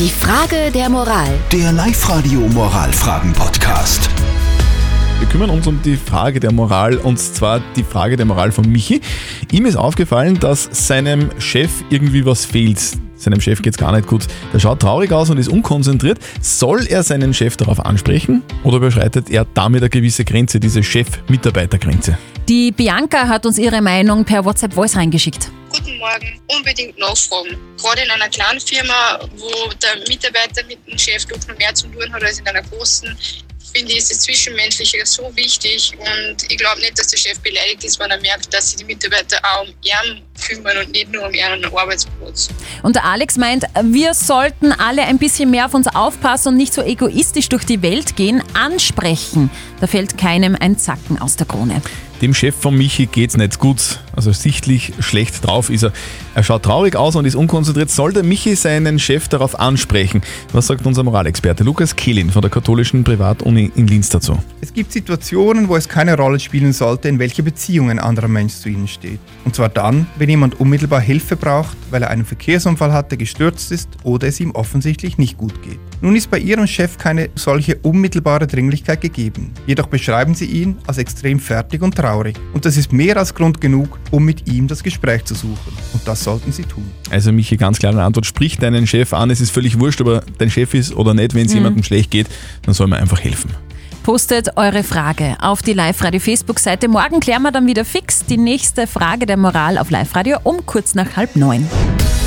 Die Frage der Moral. Der Live-Radio Moralfragen-Podcast. Wir kümmern uns um die Frage der Moral und zwar die Frage der Moral von Michi. Ihm ist aufgefallen, dass seinem Chef irgendwie was fehlt. Seinem Chef geht's gar nicht gut. Der schaut traurig aus und ist unkonzentriert. Soll er seinen Chef darauf ansprechen oder überschreitet er damit eine gewisse Grenze, diese Chef-Mitarbeiter-Grenze? Die Bianca hat uns ihre Meinung per WhatsApp Voice reingeschickt. Guten Morgen, unbedingt nachfragen. Gerade in einer kleinen Firma, wo der Mitarbeiter mit dem Chef noch mehr zu tun hat als in einer großen, finde ich, ist das Zwischenmenschliche so wichtig und ich glaube nicht, dass der Chef beleidigt ist, wenn er merkt, dass sich die Mitarbeiter auch um ihn kümmern und nicht nur um ihren Arbeitsplatz. Und der Alex meint, wir sollten alle ein bisschen mehr auf uns aufpassen und nicht so egoistisch durch die Welt gehen, ansprechen. Da fällt keinem ein Zacken aus der Krone. Dem Chef von Michi geht's nicht gut. Also sichtlich schlecht drauf ist er. Er schaut traurig aus und ist unkonzentriert. Soll der Michi seinen Chef darauf ansprechen? Was sagt unser Moralexperte Lukas Kehlin von der katholischen Privatuni in Linz dazu? Es gibt Situationen, wo es keine Rolle spielen sollte, in welche Beziehung ein anderer Mensch zu Ihnen steht. Und zwar dann, wenn jemand unmittelbar Hilfe braucht, weil er einen Verkehrsunfall hatte, gestürzt ist oder es ihm offensichtlich nicht gut geht. Nun ist bei Ihrem Chef keine solche unmittelbare Dringlichkeit gegeben. Jedoch beschreiben Sie ihn als extrem fertig und traurig. Und das ist mehr als Grund genug, um mit ihm das Gespräch zu suchen. Und das sollten Sie tun. Also Michi, ganz klare Antwort. Sprich deinen Chef an. Es ist völlig wurscht, ob er dein Chef ist oder nicht. Wenn es jemandem schlecht geht, dann soll man einfach helfen. Postet eure Frage auf die Live-Radio Facebook-Seite. Morgen klären wir dann wieder fix die nächste Frage der Moral auf Live-Radio um kurz nach halb neun.